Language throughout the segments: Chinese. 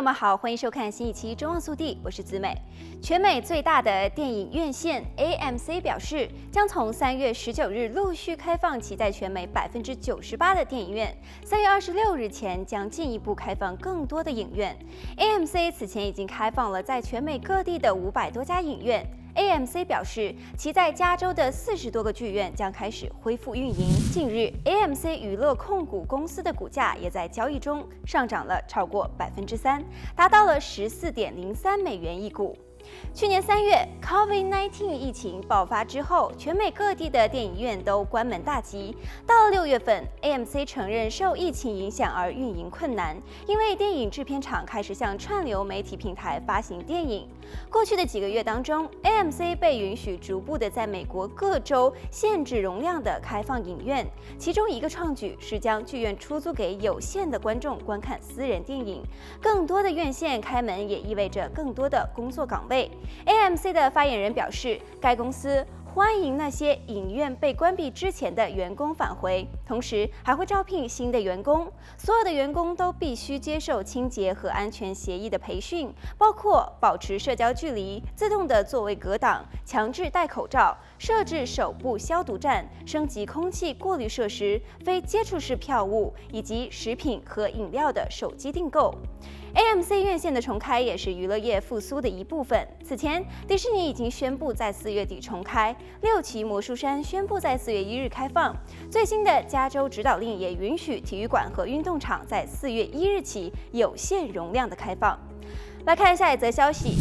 那么好，欢迎收看新一期《中望速递》，我是子美。全美最大的电影院线 AMC 表示，将从三月十九日陆续开放其在全美百分之九十八的电影院，三月二十六日前将进一步开放更多的影院。AMC 此前已经开放了在全美各地的五百多家影院。AMC 表示，其在加州的四十多个剧院将开始恢复运营。近日，AMC 娱乐控股公司的股价也在交易中上涨了超过百分之三，达到了十四点零三美元一股。去年三月，COVID-19 疫情爆发之后，全美各地的电影院都关门大吉。到了六月份，AMC 承认受疫情影响而运营困难，因为电影制片厂开始向串流媒体平台发行电影。过去的几个月当中，AMC 被允许逐步的在美国各州限制容量的开放影院，其中一个创举是将剧院出租给有限的观众观看私人电影。更多的院线开门也意味着更多的工作岗位。AMC 的发言人表示，该公司欢迎那些影院被关闭之前的员工返回，同时还会招聘新的员工。所有的员工都必须接受清洁和安全协议的培训，包括保持社交距离、自动的座位隔挡、强制戴口罩、设置手部消毒站、升级空气过滤设施、非接触式票务以及食品和饮料的手机订购。AMC 院线的重开也是娱乐业复苏的一部分。此前，迪士尼已经宣布在四月底重开，六旗魔术山宣布在四月一日开放。最新的加州指导令也允许体育馆和运动场在四月一日起有限容量的开放。来看下一则消息，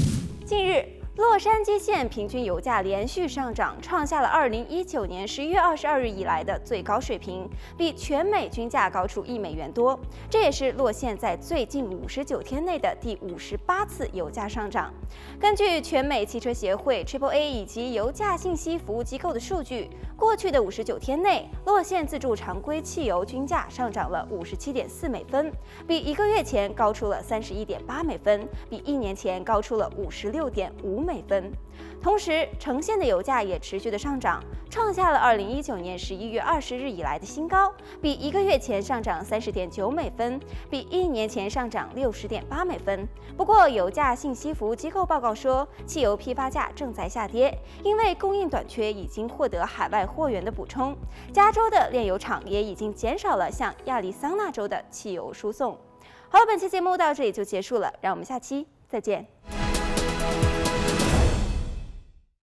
近日。洛杉矶县平均油价连续上涨，创下了二零一九年十一月二十二日以来的最高水平，比全美均价高出一美元多。这也是洛县在最近五十九天内的第五十八次油价上涨。根据全美汽车协会 （Triple A） 以及油价信息服务机构的数据，过去的五十九天内，洛县自助常规汽油均价上涨了五十七点四美分，比一个月前高出了三十一点八美分，比一年前高出了五十六点五美分。同时，橙县的油价也持续的上涨，创下了二零一九年十一月二十日以来的新高，比一个月前上涨三十点九美分，比一年前上涨六十点八美分。不过，油价信息服务机构报告说，汽油批发价正在下跌，因为供应短缺已经获得海外货源的补充。加州的炼油厂也已经减少了向亚利桑那州的汽油输送。好了，本期节目到这里就结束了，让我们下期再见。